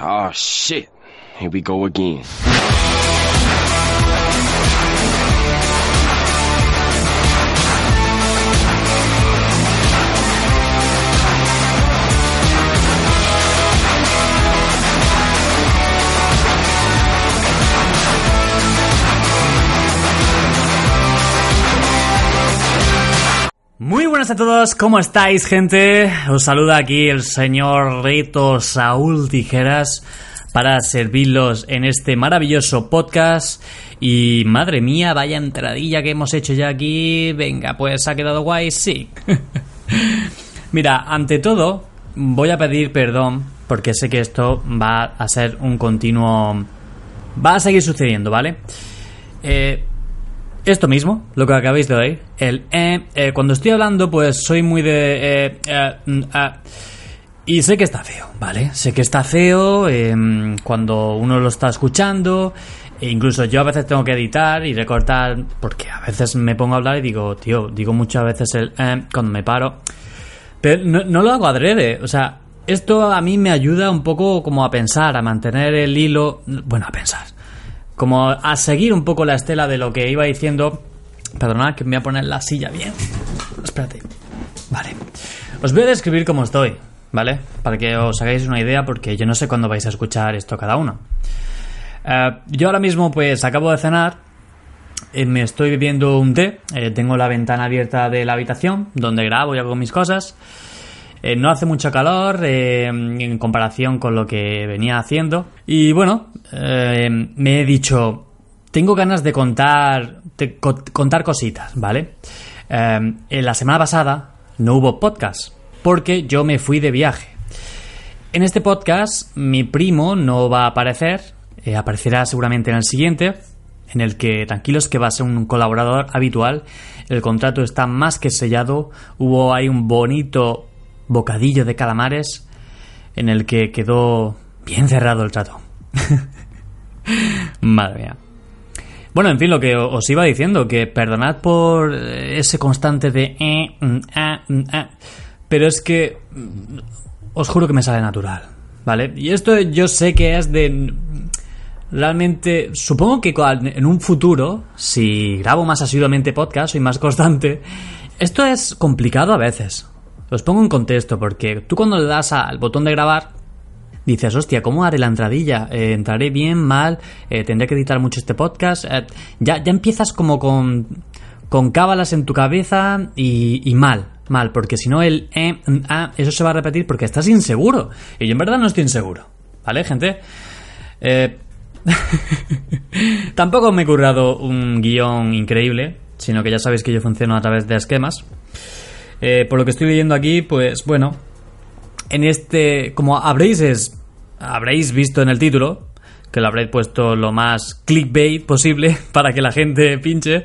Oh shit. Here we go again. Muy buenas a todos, ¿cómo estáis gente? Os saluda aquí el señor Rito Saúl Tijeras para servirlos en este maravilloso podcast. Y madre mía, vaya entradilla que hemos hecho ya aquí. Venga, pues ha quedado guay, sí. Mira, ante todo, voy a pedir perdón porque sé que esto va a ser un continuo... Va a seguir sucediendo, ¿vale? Eh, esto mismo, lo que acabáis de oír, el eh, eh, cuando estoy hablando, pues soy muy de... Eh, eh, mm, ah. y sé que está feo, ¿vale? Sé que está feo eh, cuando uno lo está escuchando. E incluso yo a veces tengo que editar y recortar, porque a veces me pongo a hablar y digo, tío, digo muchas veces el eh, cuando me paro. Pero no, no lo hago adrede, o sea, esto a mí me ayuda un poco como a pensar, a mantener el hilo, bueno, a pensar, como a seguir un poco la estela de lo que iba diciendo. Perdonad que me voy a poner la silla bien. Espérate. Vale. Os voy a describir cómo estoy, ¿vale? Para que os hagáis una idea, porque yo no sé cuándo vais a escuchar esto cada uno. Eh, yo ahora mismo, pues, acabo de cenar. eh, me estoy bebiendo un té. eh, tengo la ventana abierta de la habitación, donde grabo y hago mis cosas. Eh, no hace mucho calor eh, en comparación con lo que venía haciendo. Y bueno, eh, me he dicho, tengo ganas de contar, contar cositas, ¿vale? En la semana pasada no hubo podcast porque yo me fui de viaje. En este podcast mi primo no va a aparecer, aparecerá seguramente en el siguiente, en el que tranquilos que va a ser un colaborador habitual. El contrato está más que sellado. Hubo ahí un bonito bocadillo de calamares en el que quedó bien cerrado el trato. Madre mía. Bueno, en fin, lo que os iba diciendo, que perdonad por ese constante de... eh, mm, ah, mm, ah, pero es que mm, os juro que me sale natural, ¿vale? Y esto yo sé que es de... Realmente, supongo que en un futuro, si grabo más asiduamente podcast, soy más constante, esto es complicado a veces. Os pongo en contexto, porque tú cuando le das al botón de grabar, dices, hostia, ¿cómo haré la entradilla? Eh, ¿Entraré bien, mal? Eh, ¿Tendré que editar mucho este podcast? Eh, ya, ya empiezas como con, con cábalas en tu cabeza y, y mal, mal, porque si no el mm, ah, eso se va a repetir porque estás inseguro. Y yo en verdad no estoy inseguro, ¿vale, gente? Eh, Tampoco me he currado un guion increíble, sino que ya sabéis que yo funciono a través de esquemas. Eh, por lo que estoy leyendo aquí, pues bueno, en este, como habréis habréis visto en el título, que lo habréis puesto lo más clickbait posible para que la gente pinche,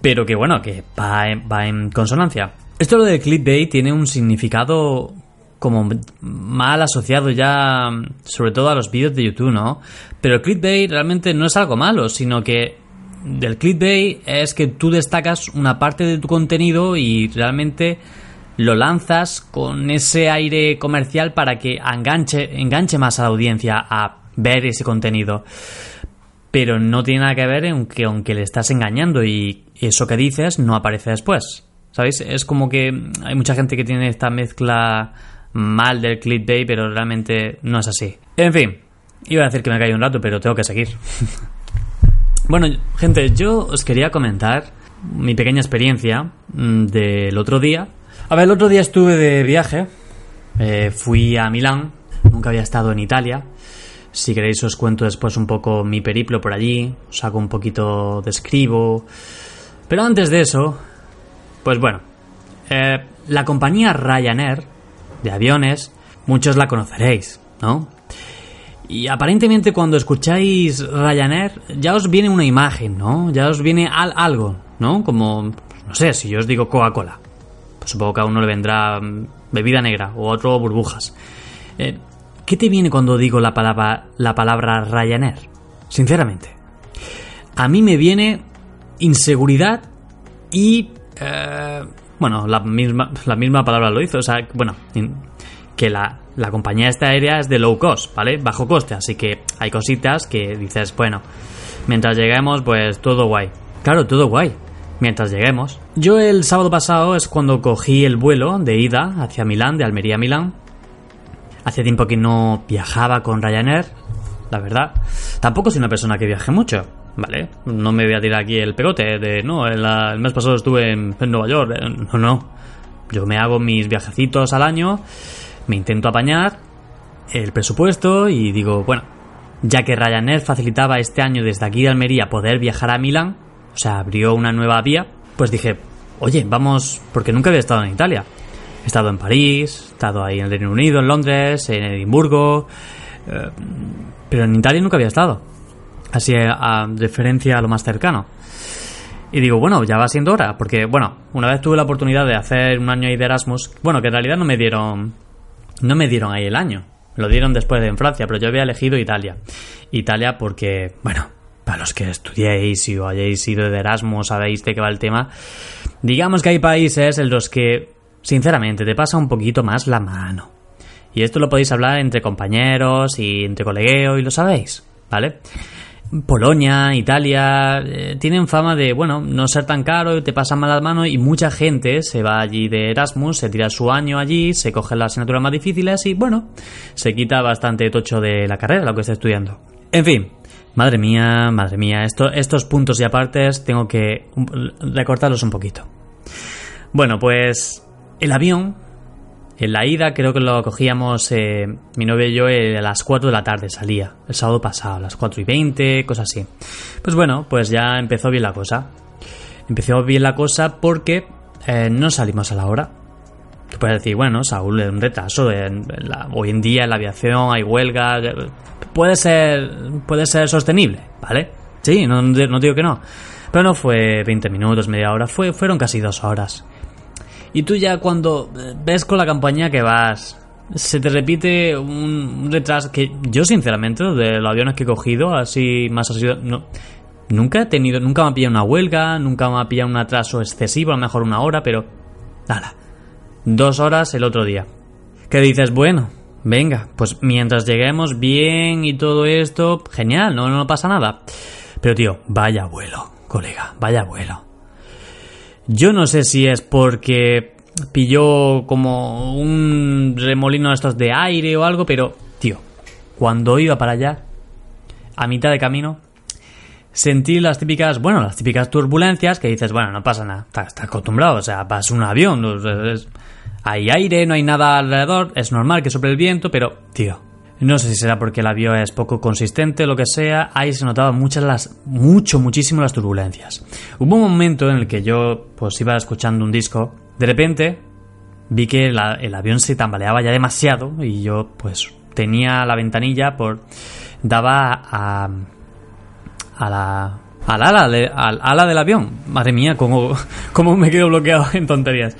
pero que bueno, que va en, va en consonancia. Esto lo de clickbait tiene un significado como mal asociado ya, sobre todo a los vídeos de YouTube, ¿no? Pero clickbait realmente no es algo malo, sino que del clickbait es que tú destacas una parte de tu contenido y realmente lo lanzas con ese aire comercial para que enganche, enganche más a la audiencia a ver ese contenido. Pero no tiene nada que ver en que aunque le estás engañando y eso que dices no aparece después. ¿Sabéis? Es como que hay mucha gente que tiene esta mezcla mal del clickbait, pero realmente no es así. En fin, iba a decir que me caí un rato, pero tengo que seguir. bueno, gente, yo os quería comentar mi pequeña experiencia mm, del otro día. A ver, el otro día estuve de viaje, eh, fui a Milán, nunca había estado en Italia. Si queréis os cuento después un poco mi periplo por allí, os hago un poquito de escribo. Pero antes de eso, pues bueno, eh, la compañía Ryanair de aviones, muchos la conoceréis. ¿no? Y aparentemente cuando escucháis Ryanair ya os viene una imagen, ¿no? Ya os viene al algo, ¿no? Como, no sé, si yo os digo Coca-Cola. Pues supongo que a uno le vendrá mm, bebida negra o a otro burbujas. Eh, ¿Qué te viene cuando digo la palabra, la palabra Ryanair? Sinceramente. A mí me viene inseguridad y... Eh, bueno, la misma, la misma palabra lo hizo. O sea, bueno, que la, la compañía esta aérea es de low cost, ¿vale? Bajo coste. Así que hay cositas que dices, bueno, mientras lleguemos, pues todo guay. Claro, todo guay. Mientras lleguemos. Yo el sábado pasado es cuando cogí el vuelo de ida hacia Milán, de Almería a Milán. Hace tiempo que no viajaba con Ryanair, la verdad. Tampoco soy una persona que viaje mucho. ¿vale? No me voy a tirar aquí el pegote de, no, el, mes pasado estuve en, Nueva York. Eh, no, no. Yo me hago mis viajecitos al año, me intento apañar el presupuesto y digo, bueno, ya que Ryanair facilitaba este año desde aquí de Almería poder viajar a Milán, o sea, abrió una nueva vía, pues dije, oye, vamos, porque nunca había estado en Italia. He estado en París, he estado ahí en el Reino Unido, en Londres, en Edimburgo, eh, pero en Italia nunca había estado así a, referencia a lo más cercano. Y digo, bueno, ya va siendo hora, porque, bueno, una vez tuve la oportunidad de hacer un año ahí de Erasmus, bueno, que en realidad no me dieron, no me dieron ahí el año, lo dieron después de en Francia, pero yo había elegido Italia. Italia porque, bueno, para los que estudiéis y o hayáis ido de Erasmus, sabéis de qué va el tema, digamos que hay países en los que, sinceramente, te pasa un poquito más la mano. Y esto lo podéis hablar entre compañeros y entre colegueo y lo sabéis, ¿vale? Polonia, Italia, eh, tienen fama de, bueno, no ser tan caro, te pasan mal las manos y mucha gente se va allí de Erasmus, se tira su año allí, se coge las asignaturas más difíciles y, bueno, se quita bastante tocho de la carrera, lo que está estudiando. En fin, madre mía, madre mía, esto, estos puntos y apartes tengo que recortarlos un poquito. Bueno, pues el avión en la ida creo que lo cogíamos eh, mi novia y yo eh, a las 4 de la tarde salía, el sábado pasado, a las 4 y 20, cosas así. Pues bueno, pues ya empezó bien la cosa. Empezó bien la cosa porque eh, no salimos a la hora. Tú puedes decir, bueno, Saúl, un retraso. hoy en día en la aviación hay huelga. Puede ser, puede ser sostenible, ¿vale? Sí, no, no digo que no. Pero no fue 20 minutos, media hora, fue, fueron casi dos horas. Y tú ya cuando ves con la campaña que vas, se te repite un retraso que yo sinceramente de los aviones que he cogido así más así no nunca he tenido nunca me ha pillado una huelga nunca me ha pillado un atraso excesivo a lo mejor una hora pero nada. Dos horas el otro día. ¿Qué dices bueno venga pues mientras lleguemos bien y todo esto genial no no pasa nada pero tío vaya vuelo colega vaya vuelo yo no sé si es porque pilló como un remolino de estos de aire o algo, pero, tío, cuando iba para allá, a mitad de camino, sentí las típicas, bueno, las típicas turbulencias que dices, bueno, no pasa nada, estás, acostumbrado, o sea, vas un avión, hay aire, no hay nada alrededor, es normal que sople el viento, pero, tío, no sé si será porque el avión es poco consistente, lo que sea. Ahí se notaban muchas las, mucho, muchísimo las turbulencias. Hubo un momento en el que yo, pues, iba escuchando un disco. De repente, vi que el avión se tambaleaba ya demasiado y yo, pues, tenía la ventanilla por, daba a, a la, al ala, al ala del avión. Madre mía, cómo, cómo me quedo bloqueado en tonterías.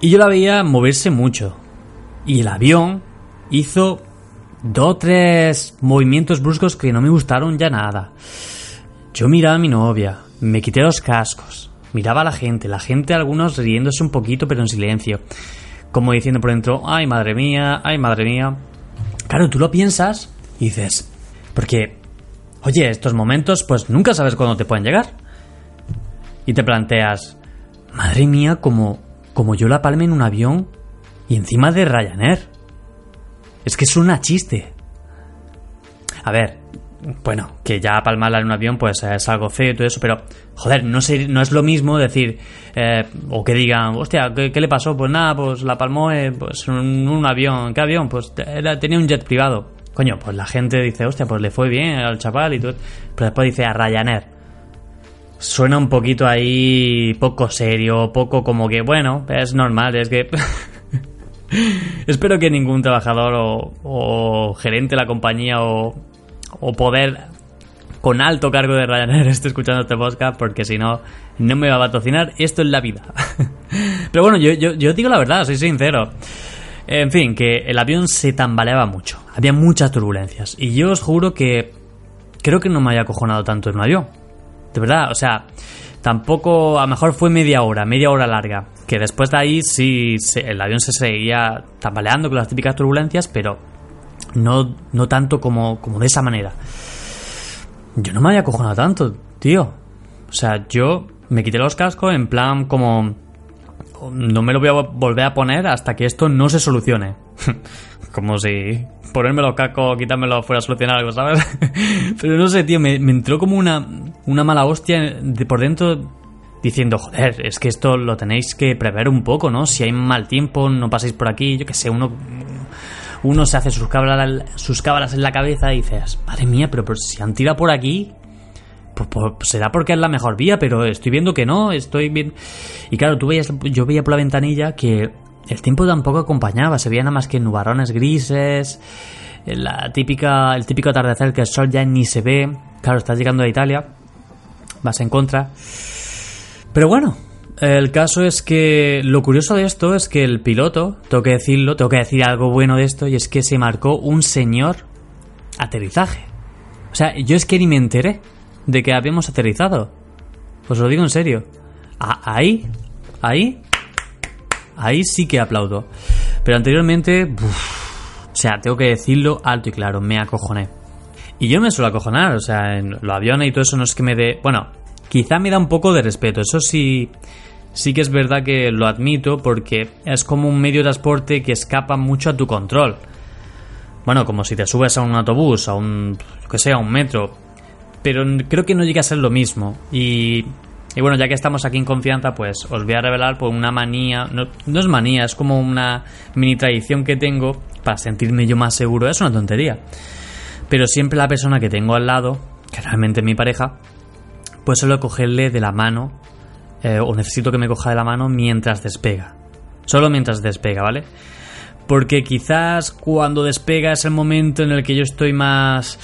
Y yo la veía moverse mucho. Y el avión hizo dos tres movimientos bruscos que no me gustaron ya nada. Yo miraba a mi novia, me quité los cascos, miraba a la gente, la gente algunos riéndose un poquito pero en silencio, como diciendo por dentro, ay madre mía, ay madre mía. Claro, tú lo piensas y dices, porque, oye, estos momentos pues nunca sabes cuándo te pueden llegar. Y te planteas, madre mía, como, como yo la palme en un avión y encima de Ryanair. Es que es una chiste. A ver, bueno, que ya palmarla en un avión pues es algo feo y todo eso, pero joder, no, no es lo mismo decir, eh, o que digan, hostia, ¿qué, le pasó? Pues nada, pues la palmó eh, pues, un, avión. ¿Qué avión? Pues tenía un jet privado. Coño, pues la gente dice, hostia, pues le fue bien al chaval y todo. Pero después dice a Ryanair. Suena un poquito ahí poco serio, poco como que, bueno, es normal, es que... Espero que ningún trabajador o, gerente de la compañía o, poder con alto cargo de Ryanair esté escuchando este podcast porque si no, no me va a patrocinar. Esto es la vida. Pero bueno, yo digo la verdad, soy sincero. En fin, que el avión se tambaleaba mucho. Había muchas turbulencias. Y yo os juro que creo que no me había acojonado tanto en un avión. De verdad, o sea, tampoco, a lo mejor fue media hora, media hora larga. Que después de ahí sí el avión se seguía tambaleando con las típicas turbulencias, pero no, no tanto como, como de esa manera. Yo no me había acojonado tanto, tío. O sea, yo me quité los cascos en plan como no me lo voy a volver a poner hasta que esto no se solucione. Como si ponerme los cascos, quitármelo fuera a solucionar algo, ¿sabes? Pero no sé, tío, me, entró como una, una mala hostia de por dentro diciendo, joder, es que esto lo tenéis que prever un poco, ¿no? Si hay mal tiempo, no paséis por aquí, yo que sé, uno, uno se hace sus cábalas, sus cábalas en la cabeza y dices, madre mía, pero, si han tirado por aquí, pues, pues, será porque es la mejor vía, pero estoy viendo que no, estoy bien. Y claro, tú veías, yo veía por la ventanilla que el tiempo tampoco acompañaba, se veían nada más que nubarrones grises, la típica, el típico atardecer que el sol ya ni se ve. Claro, estás llegando a Italia, vas en contra. Pero bueno, el caso es que lo curioso de esto es que el piloto, tengo que decirlo, tengo que decir algo bueno de esto, y es que se marcó un señor aterrizaje. O sea, yo es que ni me enteré de que habíamos aterrizado. Os lo digo en serio. ahí, ahí, ahí sí que aplaudo. Pero anteriormente, o sea, tengo que decirlo alto y claro, me acojoné. Y yo me suelo acojonar, o sea, en los aviones y todo eso no es que me dé... Bueno, quizá me da un poco de respeto, eso sí... Sí que es verdad que lo admito porque es como un medio de transporte que escapa mucho a tu control. Bueno, como si te subes a un autobús, a un, que sea, a un metro, pero creo que no llega a ser lo mismo. Y, bueno, ya que estamos aquí en confianza, pues os voy a revelar por una manía, no, no, es manía, es como una mini tradición que tengo para sentirme yo más seguro. Es una tontería. Pero siempre la persona que tengo al lado, que realmente es mi pareja, pues suelo cogerle de la mano, eh, o necesito que me coja de la mano mientras despega. Solo mientras despega, ¿vale? Porque quizás cuando despega es el momento en el que yo estoy más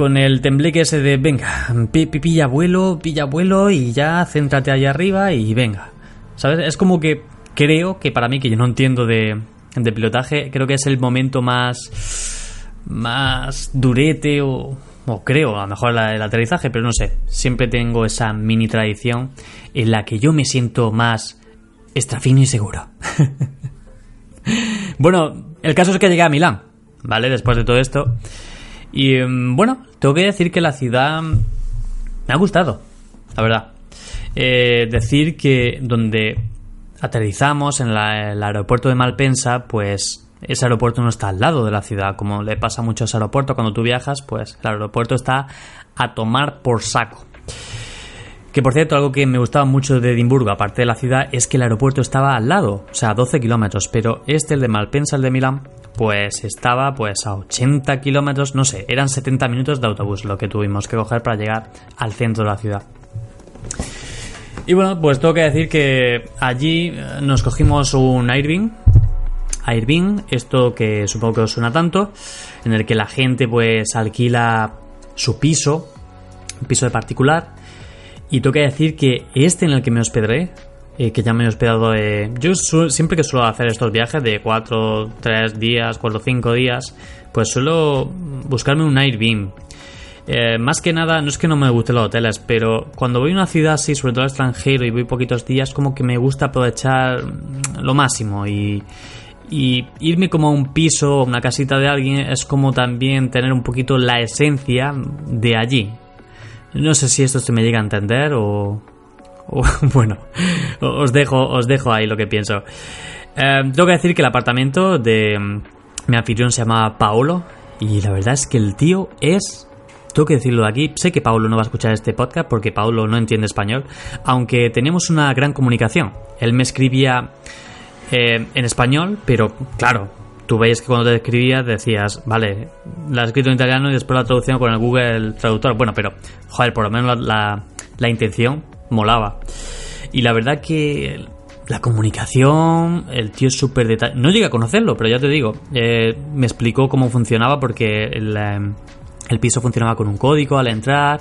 con el tembleque ese de venga, pilla vuelo, pilla vuelo y ya céntrate allá arriba y venga. ¿Sabes? Es como que creo que para mí, que yo no entiendo de, de pilotaje, creo que es el momento más, más durete o, o creo, a lo mejor el aterrizaje, pero no sé. Siempre tengo esa mini tradición en la que yo me siento más extra fino y seguro. bueno, el caso es que llegué a Milán, ¿vale? Después de todo esto. Y em, bueno, tengo que decir que la ciudad me ha gustado, la verdad. Eh, decir que donde aterrizamos en el aeropuerto de Malpensa, pues ese aeropuerto no está al lado de la ciudad, como le pasa a muchos aeropuertos cuando tú viajas, pues el aeropuerto está a tomar por saco. Que por cierto, algo que me gustaba mucho de Edimburgo, aparte de la ciudad, es que el aeropuerto estaba al lado, o sea, a 12 kilómetros, pero este, el de Malpensa, el de Milán, pues estaba pues a 80 kilómetros, no sé, eran 70 minutos de autobús lo que tuvimos que coger para llegar al centro de la ciudad. Y bueno, pues tengo que decir que allí eh, nos cogimos un Airbnb, Airbnb, esto que supongo que os suena tanto, en el que la gente pues alquila su piso, un piso de particular, y tengo que decir que este en el que me hospedé eh, que ya me he hospedado. Eh, yo siempre que suelo hacer estos viajes de 4, 3 días, 4, 5 días, pues suelo buscarme un Airbnb. Eh, más que nada, no es que no me gusten los hoteles, pero cuando voy a una ciudad así, sobre todo al extranjero, y voy poquitos días, como que me gusta aprovechar lo máximo y, y irme como a un piso o una casita de alguien es como también tener un poquito la esencia de allí. No sé si esto se me llega a entender o, bueno, os dejo, os dejo ahí lo que pienso. Eh, tengo que decir que el apartamento de mm, mi anfitrión se llama Paolo y la verdad es que el tío es... Tengo que decirlo de aquí, sé que Paolo no va a escuchar este podcast porque Paolo no entiende español, aunque tenemos una gran comunicación. Él me escribía eh, en español, pero claro, tú veis que cuando te escribía decías, vale, la he escrito en italiano y después la traducción con el Google Traductor. Bueno, pero, joder, por lo menos la intención molaba. Y la verdad que la comunicación, el tío es súper detallado. No llegué a conocerlo, pero ya te digo, eh, me explicó cómo funcionaba porque el, em, el, piso funcionaba con un código al entrar.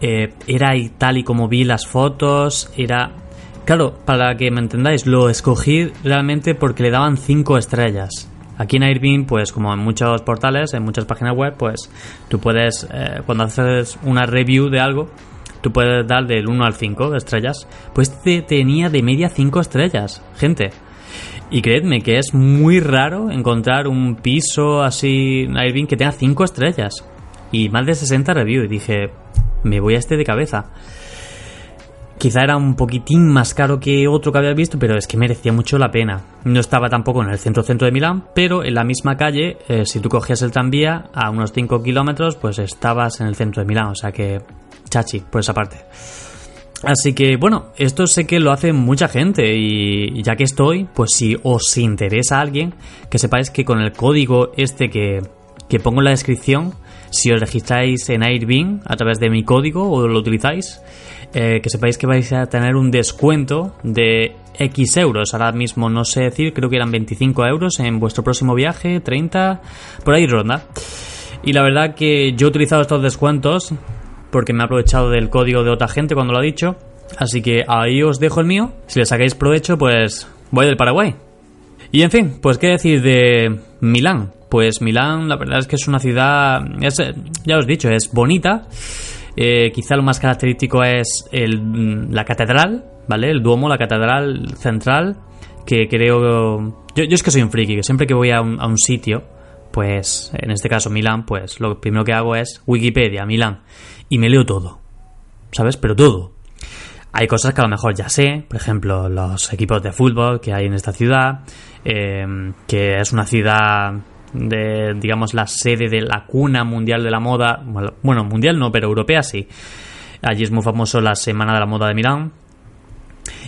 Eh, era tal y como vi las fotos, era... Claro, para que me entendáis, lo escogí realmente porque le daban 5 estrellas. Aquí en Airbnb, pues como en muchos portales, en muchas páginas web, pues tú puedes, eh, cuando haces una review de algo, tú puedes dar del 1 al 5 estrellas. Pues te tenía de media 5 estrellas, gente. Y creedme que es muy raro encontrar un piso así Airbnb que tenga 5 estrellas. Y más de 60 reviews. Y dije, me voy a este de cabeza. Quizá era un poquitín más caro que otro que había visto, pero es que merecía mucho la pena. No estaba tampoco en el centro-centro de Milán, pero en la misma calle, eh, si tú cogías el tranvía a unos 5 kilómetros, pues estabas en el centro de Milán. O sea que chachi por esa parte. Así que bueno, esto sé que lo hace mucha gente y ya que estoy, pues si os interesa alguien, que sepáis que con el código este que, que pongo en la descripción, si os registráis en Airbnb a través de mi código o lo utilizáis, eh, que sepáis que vais a tener un descuento de X euros. Ahora mismo no sé decir, creo que eran 25 euros en vuestro próximo viaje, 30, por ahí ronda. Y la verdad que yo he utilizado estos descuentos porque me he aprovechado del código de otra gente cuando lo ha dicho. Así que ahí os dejo el mío. Si le sacáis provecho, pues voy del Paraguay. Y en fin, pues qué decir de Milán. Pues Milán, la verdad es que es una ciudad, ya os he dicho, es bonita. Eh, quizá lo más característico es el, la catedral, ¿vale? El Duomo, la catedral central, que creo... Yo, es que soy un friki, que siempre que voy a un, a un sitio, pues en este caso Milán, pues lo primero que hago es Wikipedia, Milán y me leo todo. ¿Sabes? Pero todo. Hay cosas que a lo mejor ya sé, por ejemplo, los equipos de fútbol que hay en esta ciudad, eh, que es una ciudad de, digamos, la sede de la cuna mundial de la moda, bueno, mundial no, pero europea sí. Allí es muy famoso la Semana de la Moda de Milán.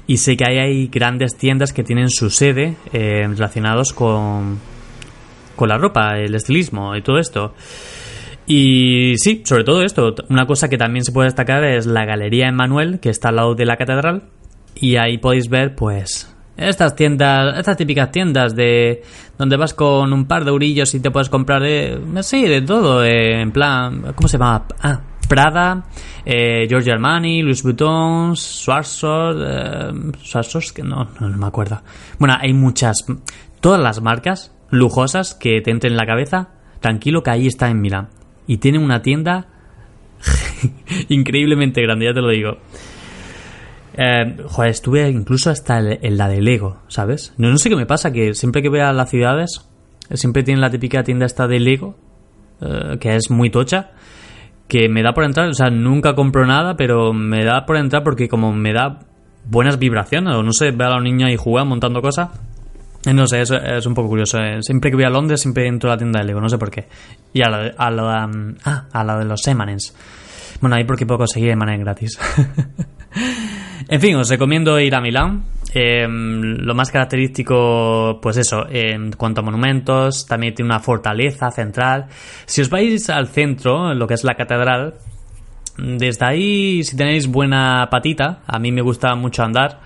Y sé que ahí hay grandes tiendas que tienen su sede eh, relacionados con, con la ropa, el estilismo y todo esto. Y sí, sobre todo esto, una cosa que también se puede destacar es la Galería Emmanuel, que está al lado de la catedral, y ahí podéis ver, pues, estas tiendas, estas típicas tiendas de donde vas con un par de eurillos y te puedes comprar, eh, sí, de todo, eh, en plan, ¿cómo se llama? Ah, Prada, eh, Armani, Louis Vuitton, Swarovski, eh, que no, no me acuerdo. Bueno, hay muchas, todas las marcas lujosas que te entren en la cabeza, tranquilo que ahí está en Milán y tiene una tienda increíblemente grande, ya te lo digo. Eh, joder, estuve incluso hasta en la de Lego, ¿sabes? No, no sé qué me pasa, que siempre que voy a las ciudades, siempre tienen la típica tienda esta de Lego, eh, que es muy tocha, que me da por entrar, o sea, nunca compro nada, pero me da por entrar porque como me da buenas vibraciones, o no sé, ver a los niños ahí jugando, montando cosas, no sé, es, un poco curioso. Eh. Siempre que voy a Londres, siempre entro a la tienda de Lego, no sé por qué. Y a la, a la, ah, a la de los Emanens. Bueno, ahí porque puedo conseguir Emanens gratis. en fin, os recomiendo ir a Milán. Em, lo más característico, pues eso, en cuanto a monumentos, también tiene una fortaleza central. Si os vais al centro, lo que es la catedral, desde ahí, si tenéis buena patita, a mí me gusta mucho andar.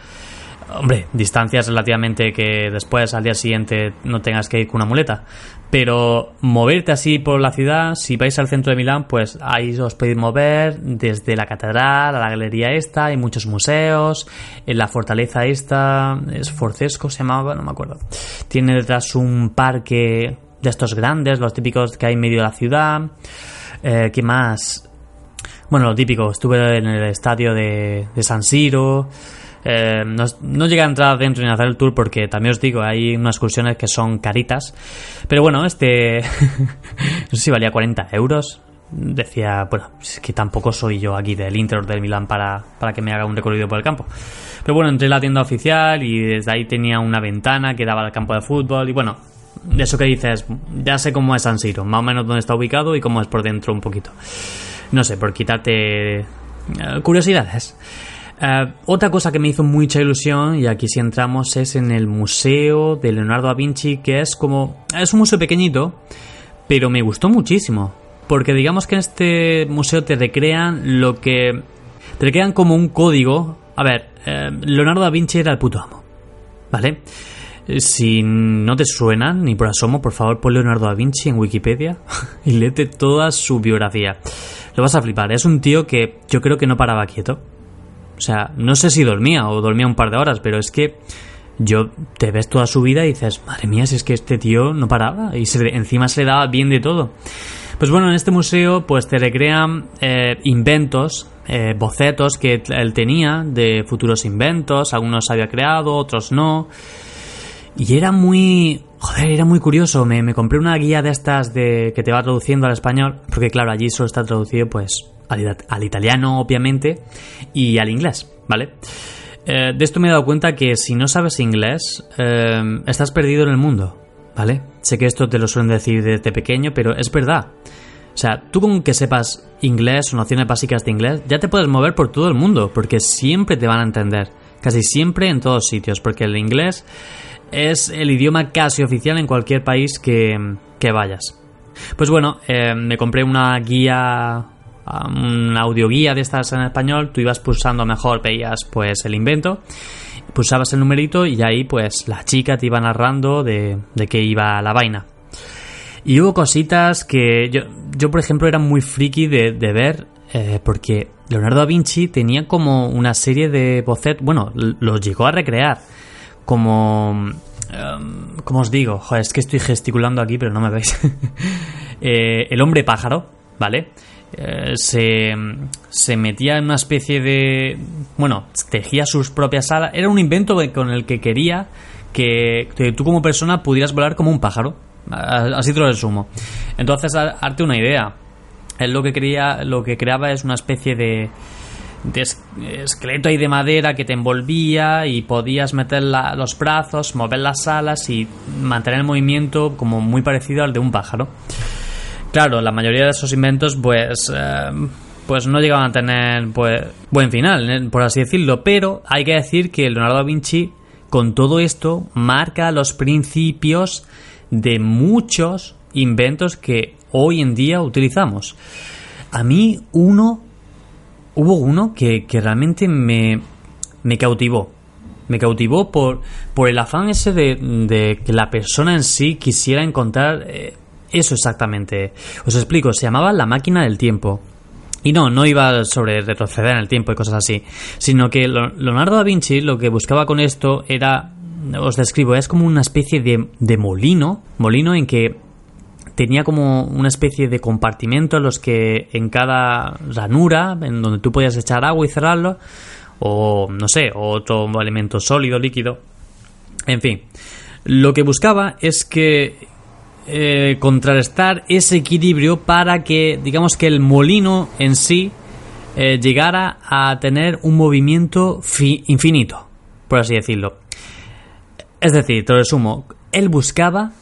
Hombre, distancias relativamente que después al día siguiente no tengas que ir con una muleta. Pero moverte así por la ciudad, si vais al centro de Milán, pues ahí os podéis mover desde la catedral a la galería esta, hay muchos museos, en la fortaleza esta, es Forcesco se llamaba, no me acuerdo. Tiene detrás un parque de estos grandes, los típicos que hay en medio de la ciudad. Eh, ¿Qué más? Bueno, lo típico, estuve en el estadio de, de San Siro. Eh, no, no, llegué a entrar dentro ni a hacer el tour porque también os digo, hay unas excursiones que son caritas. Pero bueno, este. no sé si valía 40 euros. Decía, bueno, es que tampoco soy yo aquí del Inter del Milán para, para que me haga un recorrido por el campo. Pero bueno, entré en la tienda oficial y desde ahí tenía una ventana que daba al campo de fútbol. Y bueno, de eso que dices, ya sé cómo es San Siro, más o menos dónde está ubicado y cómo es por dentro un poquito. No sé, por quitarte eh, curiosidades. Eh, otra cosa que me hizo mucha ilusión, y aquí si entramos, es en el Museo de Leonardo da Vinci, que es como... Es un museo pequeñito, pero me gustó muchísimo. Porque digamos que en este museo te recrean lo que... Te recrean como un código. A ver, eh, Leonardo da Vinci era el puto amo. ¿vale? Si no te suenan ni por asomo, por favor pon Leonardo da Vinci en Wikipedia y léete toda su biografía. Lo vas a flipar. Es un tío que yo creo que no paraba quieto. O sea, no sé si dormía o dormía un par de horas, pero es que yo te ves toda su vida y dices, madre mía, si es que este tío no paraba y se, encima se le daba bien de todo. Pues bueno, en este museo pues te recrean eh, inventos, eh, bocetos que él tenía de futuros inventos, algunos había creado, otros no. Y era muy... Joder, era muy curioso. Me, me compré una guía de estas de que te va traduciendo al español, porque claro, allí solo está traducido pues al, al italiano, obviamente, y al inglés, ¿vale? Eh, de esto me he dado cuenta que si no sabes inglés, eh, estás perdido en el mundo, ¿vale? Sé que esto te lo suelen decir desde pequeño, pero es verdad. O sea, tú con que sepas inglés o nociones básicas de inglés, ya te puedes mover por todo el mundo, porque siempre te van a entender. Casi siempre en todos sitios, porque el inglés es el idioma casi oficial en cualquier país que, vayas. Pues bueno, eh, me compré una guía una audioguía de estas en español, tú ibas pulsando mejor, veías pues el invento, pulsabas el numerito y ahí pues la chica te iba narrando de, de qué iba la vaina. Y hubo cositas que yo, yo por ejemplo, era muy friki de, ver, eh, porque Leonardo da Vinci tenía como una serie de bocetos, bueno, los llegó a recrear, como... Um, ¿Cómo os digo? Es que estoy gesticulando aquí, pero no me veis. Eh, el hombre pájaro, ¿vale? Eh, se, metía en una especie de... Bueno, tejía sus propias alas. Era un invento con el que quería que, tú como persona pudieras volar como un pájaro. Así te lo resumo. Entonces, darte una idea. Él lo que, quería, lo que creaba es una especie de, de esqueleto ahí de madera que te envolvía y podías meter los brazos, mover las alas y mantener el movimiento como muy parecido al de un pájaro. Claro, la mayoría de esos inventos, pues, eh, pues no llegaban a tener pues, buen final, eh, por así decirlo. Pero hay que decir que Leonardo da Vinci, con todo esto, marca los principios de muchos inventos que hoy en día utilizamos. A mí uno, hubo uno que, realmente me, me cautivó. Me cautivó por, por el afán ese de, que la persona en sí quisiera encontrar eh, eso exactamente. Os explico, se llamaba La máquina del tiempo. Y no, no iba sobre retroceder en el tiempo y cosas así, sino que Leonardo da Vinci lo que buscaba con esto era, os describo, es como una especie de, molino, molino en que tenía como una especie de compartimento en los que en cada ranura, en donde tú podías echar agua y cerrarlo, o no sé, otro elemento sólido, líquido, en fin. Lo que buscaba es que eh, contrarrestar ese equilibrio para que, digamos que el molino en sí eh, llegara a tener un movimiento infinito, por así decirlo. Es decir, te lo resumo, él buscaba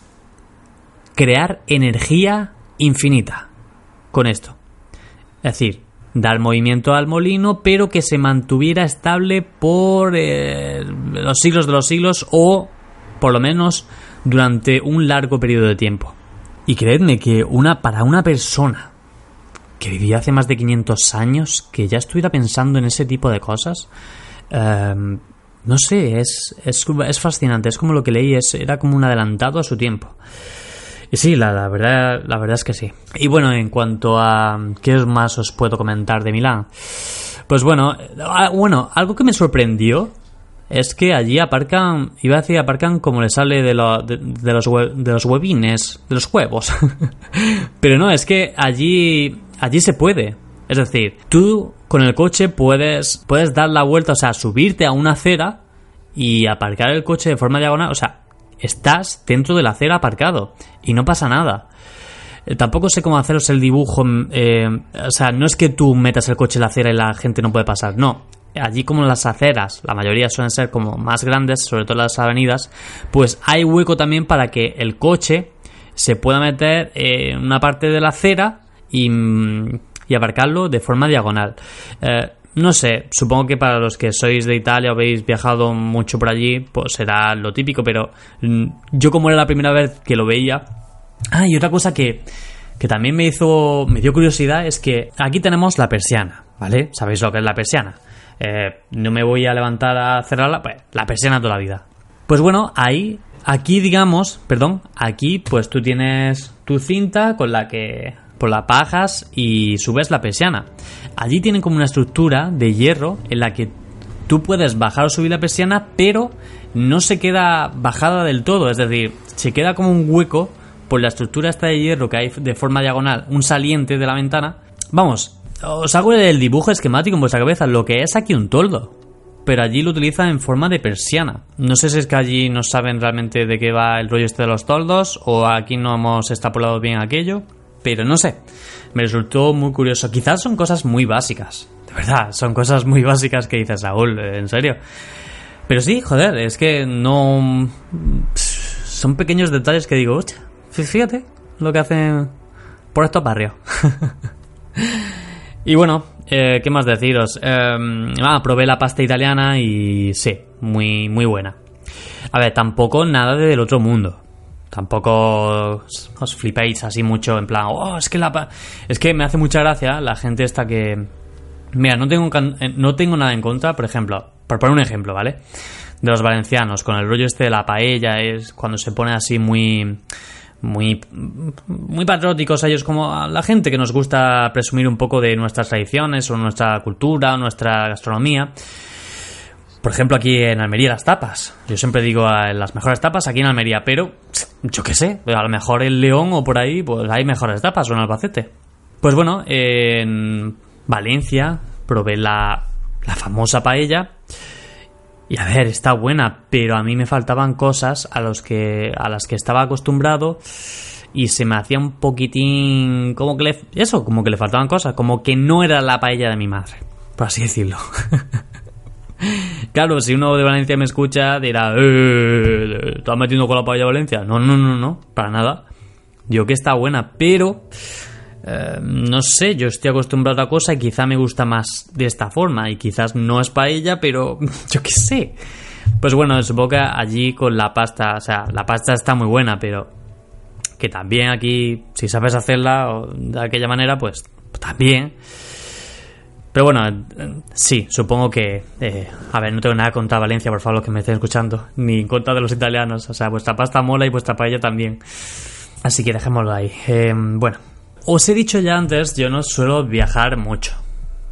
crear energía infinita con esto. Es decir, dar movimiento al molino, pero que se mantuviera estable por eh, los siglos de los siglos o, por lo menos, durante un largo periodo de tiempo. Y creedme que una, para una persona que vivía hace más de 500 años, que ya estuviera pensando en ese tipo de cosas, em, no sé, es, es, fascinante. Es como lo que leí, es, era como un adelantado a su tiempo. Y sí, la, la, verdad, la verdad es que sí. Y bueno, en cuanto a qué más os puedo comentar de Milán, pues bueno, ah, bueno, algo que me sorprendió es que allí aparcan, iba a decir aparcan como le sale de, los, de los huevines, de los huevos. Pero no, es que allí, allí se puede. Es decir, tú con el coche puedes, puedes dar la vuelta, o sea, subirte a una acera y aparcar el coche de forma diagonal. O sea, estás dentro de la acera aparcado y no pasa nada. Eh, tampoco sé cómo haceros el dibujo. Eh, o sea, no es que tú metas el coche en la acera y la gente no puede pasar. No, allí como las aceras, la mayoría suelen ser como más grandes, sobre todo las avenidas, pues hay hueco también para que el coche se pueda meter en una parte de la acera y, aparcarlo de forma diagonal. Eh, no sé, supongo que para los que sois de Italia o habéis viajado mucho por allí, pues será lo típico, pero mm, yo como era la primera vez que lo veía... Ah, y otra cosa que, que también me hizo, me dio curiosidad es que aquí tenemos la persiana, ¿vale? ¿Sabéis lo que es la persiana? Eh, no me voy a levantar a cerrarla, pues la persiana toda la vida. Pues bueno, ahí, aquí digamos, perdón, aquí pues tú tienes tu cinta con la que por la pajas y subes la persiana. Allí tienen como una estructura de hierro en la que tú puedes bajar o subir la persiana, pero no se queda bajada del todo, es decir, se queda como un hueco por la estructura esta de hierro que hay de forma diagonal, un saliente de la ventana. Vamos, os hago el dibujo esquemático en vuestra cabeza, lo que es aquí un toldo. Pero allí lo utilizan en forma de persiana. No sé si es que allí no saben realmente de qué va el rollo este de los toldos o aquí no hemos extrapolado bien aquello. Pero no sé, me resultó muy curioso. Quizás son cosas muy básicas. De verdad, son cosas muy básicas que dices, Saúl, en serio. Pero sí, joder, es que no... Son pequeños detalles que digo, fíjate lo que hacen por estos barrios. y bueno, eh, ¿qué más deciros? Ah, probé la pasta italiana y sí, muy, muy buena. A ver, tampoco nada del otro mundo. Tampoco os flipéis así mucho en plan, oh, es que la es que me hace mucha gracia la gente esta que mira, no tengo eh, no tengo nada en contra, por ejemplo, por poner un ejemplo, ¿vale? De los valencianos con el rollo este de la paella es cuando se pone así muy muy muy patrióticos ellos como la gente que nos gusta presumir un poco de nuestras tradiciones o nuestra cultura o nuestra gastronomía por ejemplo, aquí en Almería las tapas. Yo siempre digo las mejores tapas aquí en Almería, pero yo qué sé, a lo mejor en León o por ahí pues hay mejores tapas o en Albacete. Pues bueno, en Valencia probé la, la famosa paella y a ver, está buena, pero a mí me faltaban cosas a, los que, a las que estaba acostumbrado y se me hacía un poquitín como que le, eso, como que le faltaban cosas, como que no era la paella de mi madre, por así decirlo. Claro, si uno de Valencia me escucha, dirá, eh, ¿estás metiendo con la paella de Valencia? No, no, no, no, para nada. Digo que está buena, pero eh, no sé, yo estoy acostumbrado a cosa y quizá me gusta más de esta forma. Y quizás no es paella, pero yo qué sé. Pues bueno, supongo que allí con la pasta, o sea, la pasta está muy buena, pero que también aquí, si sabes hacerla de aquella manera, pues también. Pero bueno, sí, supongo que... Eh, a ver, no tengo nada contra Valencia, por favor, los que me estén escuchando. Ni en contra de los italianos. O sea, vuestra pasta mola y vuestra paella también. Así que dejémoslo ahí. Eh, bueno, os he dicho ya antes, yo no suelo viajar mucho.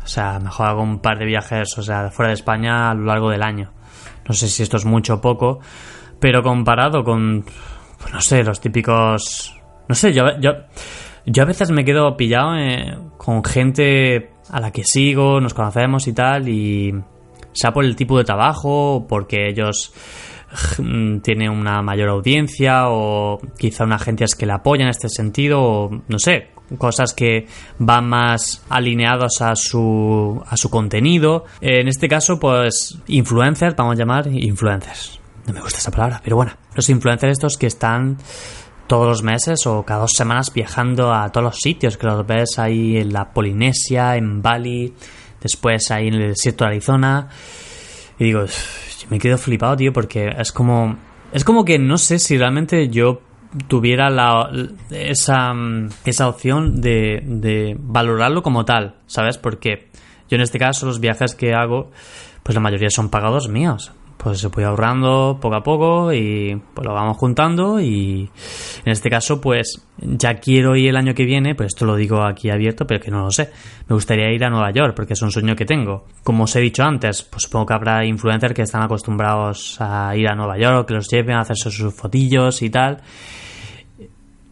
O sea, mejor hago un par de viajes, o sea, fuera de España a lo largo del año. No sé si esto es mucho o poco, pero comparado con, pues no sé, los típicos... No sé, yo, yo, yo a veces me quedo pillado eh, con gente a la que sigo, nos conocemos y tal, y sea por el tipo de trabajo, porque ellos mm, tienen una mayor audiencia o quizá una agencias que le apoyan en este sentido, o no sé, cosas que van más alineados a su, a su contenido. En este caso, pues influencers, vamos a llamar influencers. No me gusta esa palabra, pero bueno, los influencers estos que están todos los meses o cada dos semanas viajando a todos los sitios que los ves ahí en la Polinesia, en Bali, después ahí en el desierto de Arizona. Y digo, me quedo flipado, tío, porque es como. Es como que no sé si realmente yo tuviera la, esa, esa opción de, de valorarlo como tal, ¿sabes? Porque yo en este caso los viajes que hago, pues la mayoría son pagados míos pues se puede ahorrando poco a poco y pues lo vamos juntando y en este caso pues ya quiero ir el año que viene, pues esto lo digo aquí abierto, pero que no lo sé. Me gustaría ir a Nueva York porque es un sueño que tengo. Como os he dicho antes, pues supongo que habrá influencers que están acostumbrados a ir a Nueva York, que los lleven a hacerse sus fotillos y tal.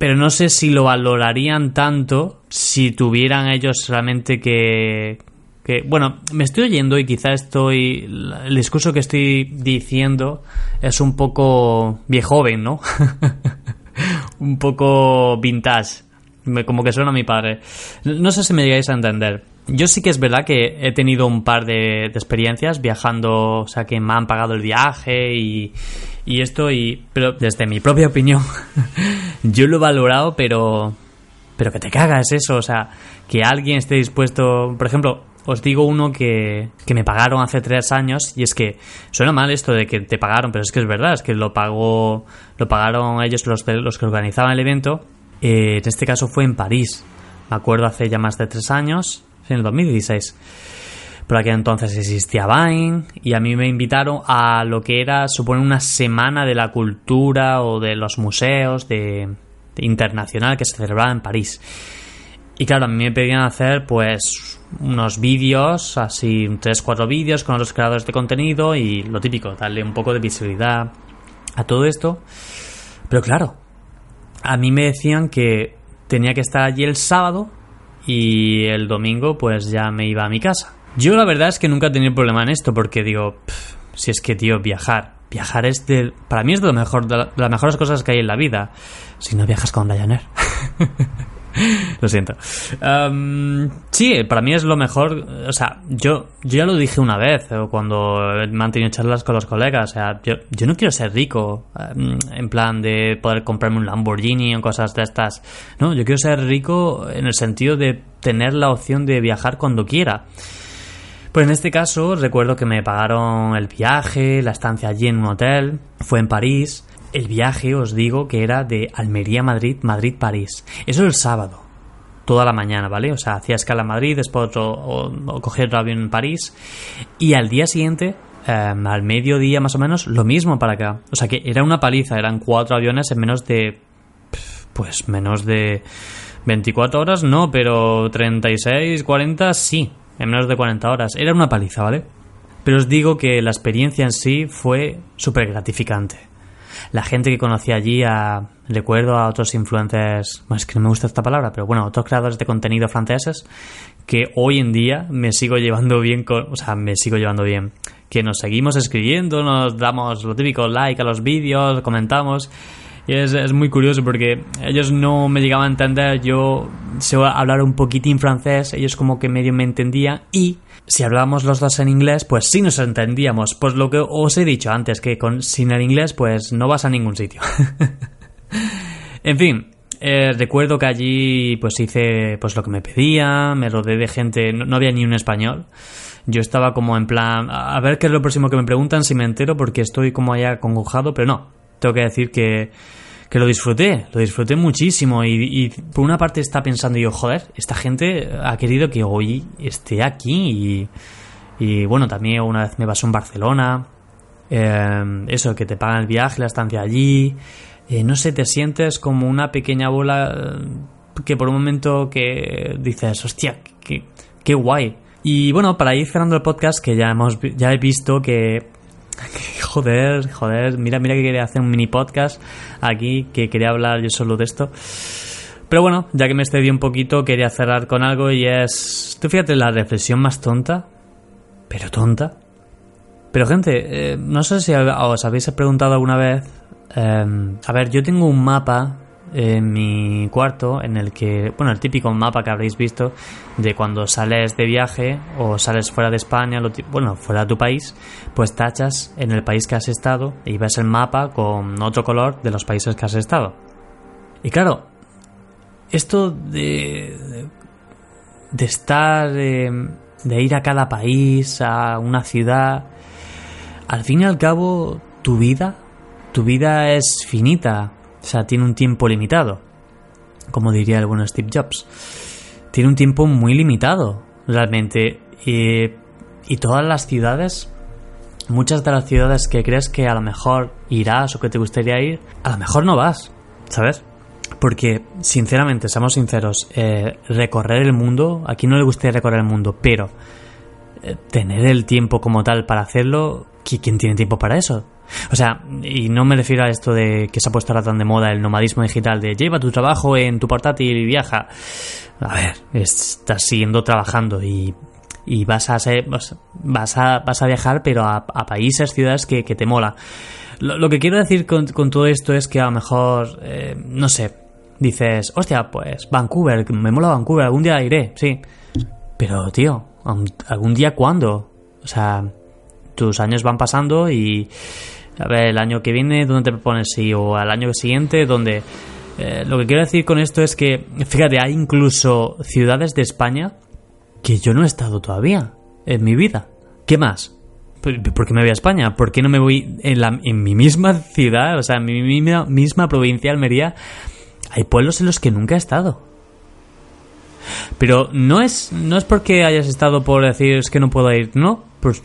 Pero no sé si lo valorarían tanto si tuvieran ellos realmente que, que, bueno, me estoy oyendo y quizá estoy, el discurso que estoy diciendo es un poco viejoven, ¿no? un poco vintage, como que suena a mi padre. No sé si me llegáis a entender. Yo sí que es verdad que he tenido un par de, experiencias viajando, o sea, que me han pagado el viaje y, y esto, y, pero desde mi propia opinión, yo lo he valorado, pero, pero que te cagas eso, o sea, que alguien esté dispuesto, por ejemplo, os digo uno que, me pagaron hace tres años y es que suena mal esto de que te pagaron, pero es que es verdad, es que lo pagó, lo pagaron ellos los, los que organizaban el evento. Eh, en este caso fue en París, me acuerdo hace ya más de tres años, en el 2016. Por aquel entonces existía Vine y a mí me invitaron a lo que era, supone, una semana de la cultura o de los museos de, internacional que se celebraba en París. Y claro, a mí me pedían hacer pues unos vídeos, así 3-4 vídeos con los creadores de contenido y lo típico, darle un poco de visibilidad a todo esto. Pero claro, a mí me decían que tenía que estar allí el sábado y el domingo pues ya me iba a mi casa. Yo la verdad es que nunca he tenido problema en esto porque digo, si es que tío, viajar, viajar es de, para mí es de, lo mejor, de, las mejores cosas que hay en la vida. Si no viajas con Ryanair. lo siento. sí, para mí es lo mejor. O sea, yo, yo ya lo dije una vez cuando me han tenido charlas con los colegas. O sea, yo, yo no quiero ser rico en plan de poder comprarme un Lamborghini o cosas de estas. No, yo quiero ser rico en el sentido de tener la opción de viajar cuando quiera. Pues en este caso recuerdo que me pagaron el viaje, la estancia allí en un hotel, fue en París el viaje, os digo, que era de Almería Madrid, Madrid París. Eso el sábado, toda la mañana, ¿vale? O sea, hacía escala en Madrid, después otro, o, cogía otro avión en París. Y al día siguiente, em, al mediodía más o menos, lo mismo para acá. O sea que era una paliza, eran cuatro aviones en menos de. Pues menos de. 24 horas, no, pero 36, 40, sí. En menos de 40 horas. Era una paliza, ¿vale? Pero os digo que la experiencia en sí fue súper gratificante la gente que conocí allí, a, recuerdo a otros influencers, es que no me gusta esta palabra, pero bueno, otros creadores de contenido franceses, que hoy en día me sigo llevando bien con, o sea, me sigo llevando bien, que nos seguimos escribiendo, nos damos lo típico like a los vídeos, comentamos, y es, es, muy curioso porque ellos no me llegaban a entender, yo sé hablar un poquitín francés, ellos como que medio me entendían y si hablábamos los dos en inglés, pues sí nos entendíamos. Pues lo que os he dicho antes, que con, sin el inglés, pues no vas a ningún sitio. en fin, eh, recuerdo que allí pues hice pues lo que me pedía, me rodeé de gente, no, había ni un español. Yo estaba como en plan, a ver qué es lo próximo que me preguntan, si me entero, porque estoy como allá congojado, pero no, tengo que decir que que lo disfruté, lo disfruté muchísimo y, por una parte está pensando yo, joder, esta gente ha querido que hoy esté aquí y, bueno, también una vez me pasó en Barcelona, eh, eso, que te pagan el viaje, la estancia allí, eh, no sé, te sientes como una pequeña bola eh, que por un momento que dices, hostia, qué, qué guay. Y bueno, para ir cerrando el podcast, que ya hemos ya he visto que joder, joder, mira, mira que quería hacer un mini podcast aquí, que quería hablar yo solo de esto. Pero bueno, ya que me excedí un poquito, quería cerrar con algo y es... Tú fíjate, la reflexión más tonta, pero tonta. Pero gente, eh, no sé si os habéis preguntado alguna vez... Em, a ver, yo tengo un mapa en mi cuarto en el que, bueno, el típico mapa que habréis visto de cuando sales de viaje o sales fuera de España, bueno, fuera de tu país, pues tachas en el país que has estado y ves el mapa con otro color de los países que has estado. Y claro, esto de, de estar, de, de ir a cada país, a una ciudad, al fin y al cabo, tu vida, tu vida es finita o sea, tiene un tiempo limitado. Como diría el bueno Steve Jobs. Tiene un tiempo muy limitado, realmente. Y, y todas las ciudades, muchas de las ciudades que crees que a lo mejor irás o que te gustaría ir, a lo mejor no vas, ¿sabes? Porque, sinceramente, seamos sinceros, eh, recorrer el mundo, aquí no le gustaría recorrer el mundo, pero eh, tener el tiempo como tal para hacerlo, ¿quién tiene tiempo para eso? O sea, y no me refiero a esto de que se ha puesto ahora tan de moda el nomadismo digital, de lleva tu trabajo en tu portátil y viaja. A ver, estás siguiendo trabajando y, vas a ser, vas a, vas a viajar, pero a, países, ciudades que, te mola. Lo, que quiero decir con, todo esto es que a lo mejor, eh, no sé, dices, hostia, pues Vancouver, me mola Vancouver, algún día iré, sí. Pero, tío, ¿algún día cuándo? O sea, tus años van pasando y a ver, el año que viene, ¿dónde te propones? Sí, o al año siguiente, ¿dónde? Eh, lo que quiero decir con esto es que, fíjate, hay incluso ciudades de España que yo no he estado todavía en mi vida. ¿Qué más? ¿Por qué me voy a España? ¿Por qué no me voy en, la, en mi misma ciudad, o sea, en mi misma, misma provincia, Almería? Hay pueblos en los que nunca he estado. Pero no es, no es porque hayas estado por decir es que no puedo ir, no. Pues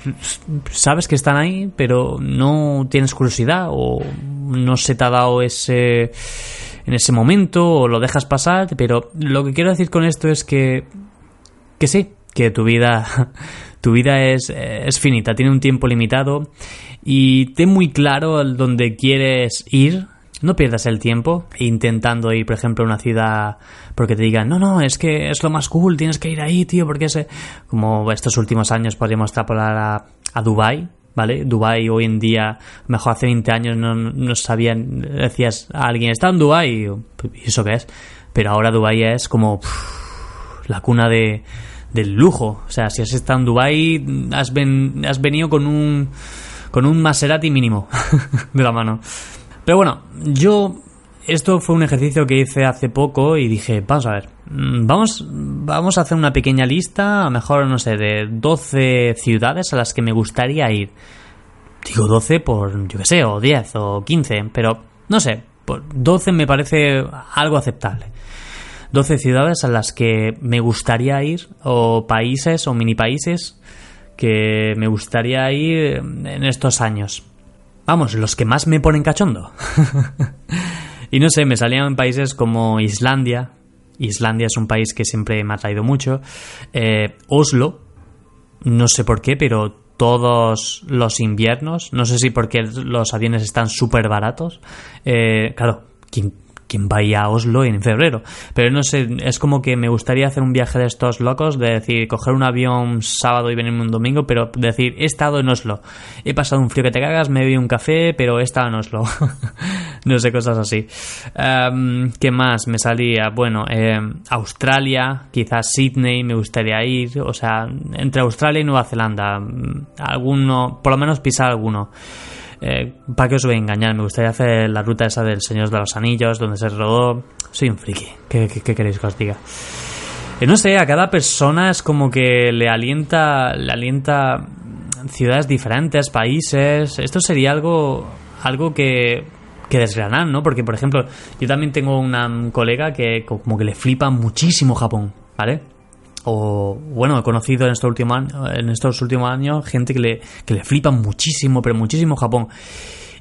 sabes que están ahí, pero no tienes curiosidad o no se te ha dado ese en ese momento o lo dejas pasar, pero lo que quiero decir con esto es que que sí, que tu vida tu vida es, es finita, tiene un tiempo limitado y ten muy claro dónde quieres ir no pierdas el tiempo intentando ir, por ejemplo, a una ciudad porque te digan, no, no, es que es lo más cool, tienes que ir ahí, tío, porque es... Como estos últimos años podríamos extrapolar a, a Dubai ¿vale? Dubai hoy en día, mejor hace 20 años no, no sabían, decías a alguien, está en Dubai, y eso qué es? Pero ahora Dubai es como la cuna de, del lujo. O sea, si has estado en Dubai, has, has venido con un, con un Maserati mínimo de la mano. Pero bueno, yo esto fue un ejercicio que hice hace poco y dije, vamos a ver, mm, vamos, vamos a hacer una pequeña lista, a mejor, no sé, de 12 ciudades a las que me gustaría ir. Digo 12 por, yo qué sé, o 10 o 15, pero no sé, por 12 me parece algo aceptable. 12 ciudades a las que me gustaría ir, o países o mini países que me gustaría ir en estos años. Vamos, los que más me ponen cachondo. y no sé, me salían países como Islandia. Islandia es un país que siempre me ha traído mucho. Eh, Oslo, no sé por qué, pero todos los inviernos, no sé si porque los aviones están súper baratos. Eh, claro, ¿quién, quien vaya a Oslo en febrero. Pero no sé, es como que me gustaría hacer un viaje de estos locos, de decir, coger un avión sábado y venirme un domingo, pero decir, he estado en Oslo, he pasado un frío que te cagas, me he bebido un café, pero he estado en Oslo. no sé, cosas así. Em, ¿Qué más me salía? Bueno, em, Australia, quizás Sydney, me gustaría ir, o sea, entre Australia y Nueva Zelanda, mm, alguno, por lo menos pisar alguno. Eh, ¿Para qué os voy a engañar? Me gustaría hacer la ruta esa del Señor de los Anillos, donde se rodó. Soy un friki. ¿Qué, queréis que os diga? Eh, no sé, a cada persona es como que le alienta, le alienta ciudades diferentes, países. Esto sería algo, algo que, que desgranar, ¿no? Porque, por ejemplo, yo también tengo una colega que como que le flipa muchísimo Japón, ¿vale? O bueno, he conocido en estos últimos años, en estos últimos años gente que le, que le flipa muchísimo, pero muchísimo Japón.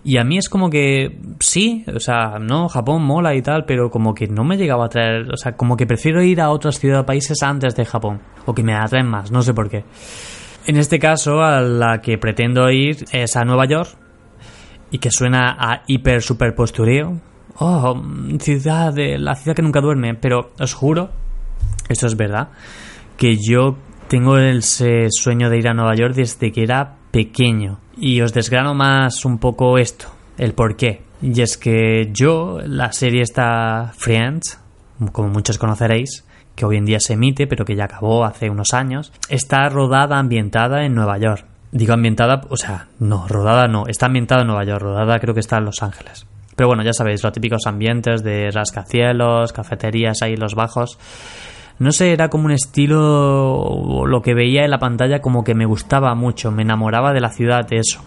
Y a mí es como que sí, o sea, no, Japón mola y tal, pero como que no me llegaba a traer, o sea, como que prefiero ir a otras ciudades, países antes de Japón, o que me atraen más, no sé por qué. En este caso, a la que pretendo ir es a Nueva York, y que suena a hiper super postureo. Oh, ciudad de la ciudad que nunca duerme, pero os juro, esto es verdad que yo tengo el sueño de ir a Nueva York desde que era pequeño. Y os desgrano más un poco esto, el por qué. Y es que yo, la serie está Friends, como muchos conoceréis, que hoy en día se emite, pero que ya acabó hace unos años, está rodada, ambientada en Nueva York. Digo ambientada, o sea, no, rodada no, está ambientada en Nueva York, rodada creo que está en Los Ángeles. Pero bueno, ya sabéis, los típicos ambientes de rascacielos, cafeterías ahí los bajos no sé, era como un estilo, lo que veía en la pantalla como que me gustaba mucho, me enamoraba de la ciudad, eso.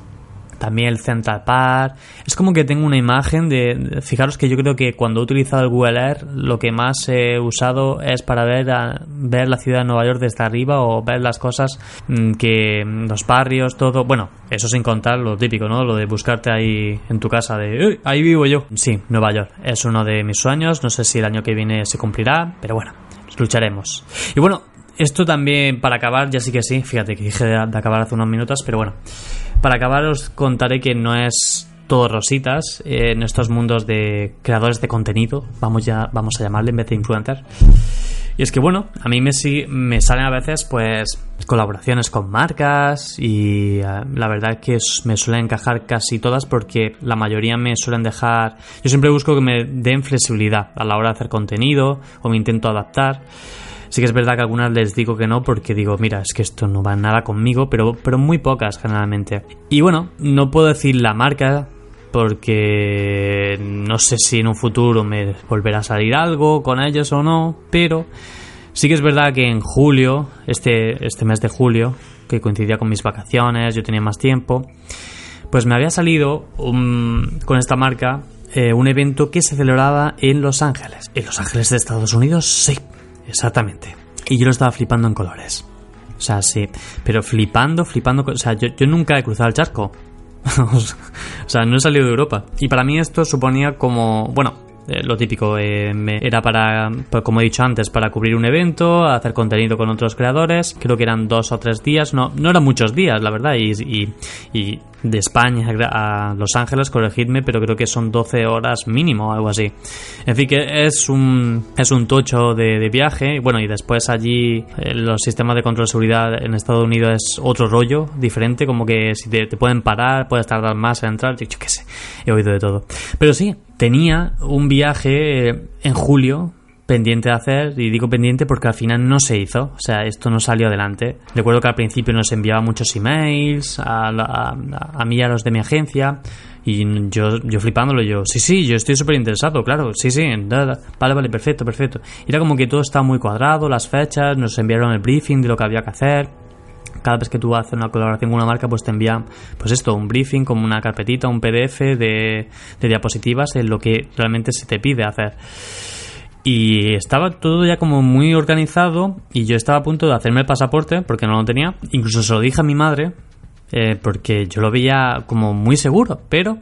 También el Central Park. Es como que tengo una imagen de. Fijaros que yo creo que cuando he utilizado el Google Earth, lo que más he usado es para ver, ver la ciudad de Nueva York desde arriba o ver las cosas mm, que. los barrios, todo. Bueno, eso sin contar lo típico, ¿no? Lo de buscarte ahí en tu casa, de. ahí vivo yo. Sí, Nueva York. Es uno de mis sueños. No sé si el año que viene se cumplirá, pero bueno lucharemos. Y bueno, esto también para acabar, ya sí que sí, fíjate que dije de, acabar hace unos minutos, pero bueno, para acabar os contaré que no es todo rositas eh, en estos mundos de creadores de contenido, vamos ya vamos a llamarle en vez de influencer. Y es que bueno, a mí me, me salen a veces pues colaboraciones con marcas y eh, la verdad que me suelen encajar casi todas porque la mayoría me suelen dejar... Yo siempre busco que me den flexibilidad a la hora de hacer contenido o me intento adaptar. Sí que es verdad que algunas les digo que no porque digo, mira, es que esto no va nada conmigo, pero, pero muy pocas generalmente. Y bueno, no puedo decir la marca porque no sé si en un futuro me volverá a salir algo con ellos o no, pero sí que es verdad que en julio, este, este mes de julio, que coincidía con mis vacaciones, yo tenía más tiempo, pues me había salido con esta marca eh, un evento que se celebraba en Los Ángeles. ¿En Los Ángeles de Estados Unidos? Sí, exactamente. Y yo lo estaba flipando en colores. O sea, sí. Pero flipando, flipando. O sea, yo nunca he cruzado el charco. o sea, no he salido de Europa. Y para mí esto suponía como, bueno, eh, lo típico, eh, era para, pues, como he dicho antes, para cubrir un evento, hacer contenido con otros creadores. Creo que eran dos o tres días, no, no eran muchos días, la verdad. Y, y, de España a Los Ángeles, corregidme, pero creo que son 12 horas mínimo, algo así. En fin, que es un, es un tocho de, viaje. Bueno, y después allí eh, los sistemas de control de seguridad en Estados Unidos es otro rollo, diferente, como que si te, pueden parar, puedes tardar más en entrar, yo, yo sé, he oído de todo. Pero sí, tenía un viaje en julio pendiente de hacer, y digo pendiente porque al final no se hizo, o sea, esto no salió adelante. Recuerdo que al principio nos enviaba muchos emails a, a, mí y a los de mi agencia, y yo, yo flipándolo, yo, sí, sí, yo estoy súper interesado, claro, sí, sí, vale, vale, perfecto, perfecto. Era como que todo estaba muy cuadrado, las fechas, nos enviaron el briefing de lo que había que hacer cada vez que tú haces una colaboración con una marca, pues te envían, pues esto, un briefing, como una carpetita, un PDF de, diapositivas en lo que realmente se te pide hacer. Y estaba todo ya como muy organizado y yo estaba a punto de hacerme el pasaporte porque no lo tenía. Incluso se lo dije a mi madre eh, porque yo lo veía como muy seguro, pero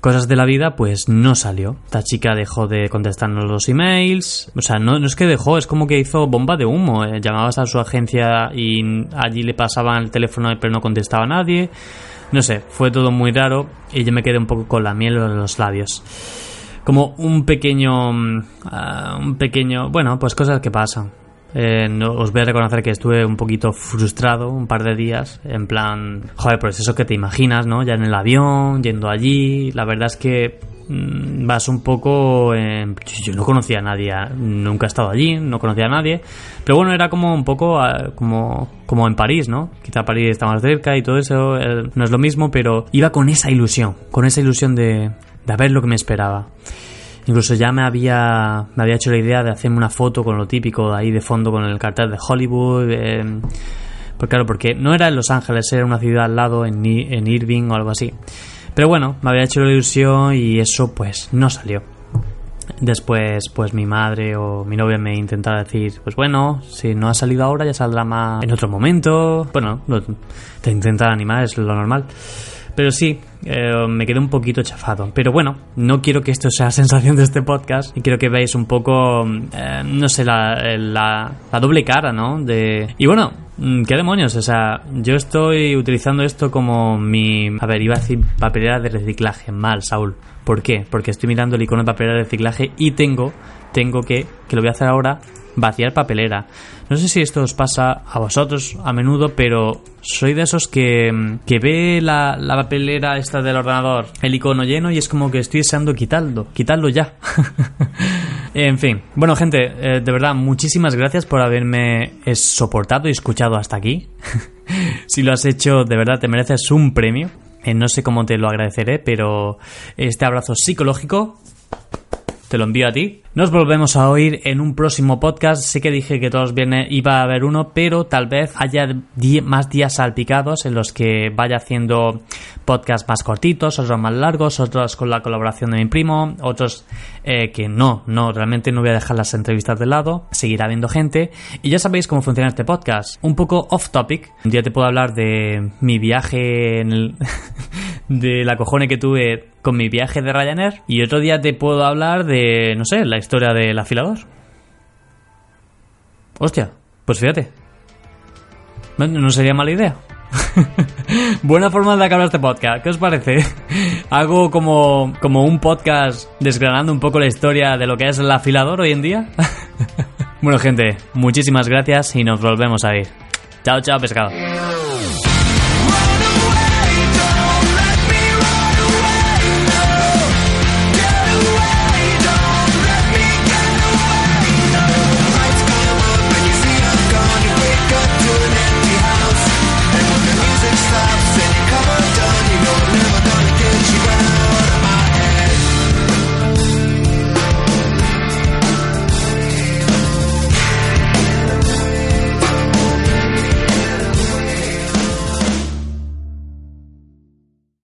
cosas de la vida, pues no salió. Esta chica dejó de contestarnos los emails. O sea, no, no es que dejó, es como que hizo bomba de humo. Eh. Llamabas a su agencia y allí le pasaban el teléfono pero no contestaba a nadie. No sé, fue todo muy raro y yo me quedé un poco con la miel en los labios. Como un pequeño... Mm, ah, un pequeño... Bueno, pues cosas que pasan. Eh, no, os voy a reconocer que estuve un poquito frustrado un par de días, en plan, joder, pues eso que te imaginas, ¿no? Ya en el avión, yendo allí, la verdad es que mm, vas un poco... yo no conocía a nadie, nunca he estado allí, no conocía a nadie, pero bueno, era como un poco ah, como, como en París, ¿no? Quizá París está más cerca y todo eso, eh, no es lo mismo, pero iba con esa ilusión, con esa ilusión de, de ver lo que me esperaba. Incluso ya me había, me había hecho la idea de hacerme una foto con lo típico ahí de fondo con el cartel de Hollywood. Eh, pues claro, porque no era en Los Ángeles, era una ciudad al lado, en, en Irving o algo así. Pero bueno, me había hecho la ilusión y eso pues no salió. Después, pues mi madre o mi novia me intentaba decir, pues bueno, si no ha salido ahora ya saldrá más en otro momento. Bueno, te intentan animar, es lo normal. Pero sí, eh, me quedé un poquito chafado. Pero bueno, no quiero que esto sea la sensación de este podcast y quiero que veáis un poco, eh, no sé, la, la, doble cara, ¿no? De... Y bueno, mm, ¿qué demonios? O sea, yo estoy utilizando esto como mi... A ver, iba a decir papelera de reciclaje. Mal, Saúl. ¿Por qué? Porque estoy mirando el icono de papelera de reciclaje y tengo, tengo que, que lo voy a hacer ahora, vaciar papelera. No sé si esto os pasa a vosotros a menudo, pero soy de esos que, que ve la, la papelera esta del ordenador, el icono lleno, y es como que estoy deseando quitarlo, quitarlo ya. en fin, bueno gente, eh, de verdad, muchísimas gracias por haberme soportado y escuchado hasta aquí. si lo has hecho, de verdad, te mereces un premio. Eh, no sé cómo te lo agradeceré, pero este abrazo psicológico te lo envío a ti. Nos volvemos a oír en un próximo podcast. Sé que dije que todos viernes iba a haber uno, pero tal vez haya más días salpicados en los que vaya haciendo podcasts más cortitos, otros más largos, otros con la colaboración de mi primo, otros eh, que no, no, realmente no voy a dejar las entrevistas de lado, seguirá habiendo gente. Y ya sabéis cómo funciona este podcast. Un poco off topic. Un día te puedo hablar de mi viaje en el de la cojone que tuve con mi viaje de Ryanair y otro día te puedo hablar de, no sé, la historia del afilador. Hostia, pues fíjate. No, sería mala idea. Buena forma de acabar este podcast. ¿Qué os parece? Hago como, como un podcast desgranando un poco la historia de lo que es el afilador hoy en día. bueno, gente, muchísimas gracias y nos volvemos a ir. Chao, chao, pescado.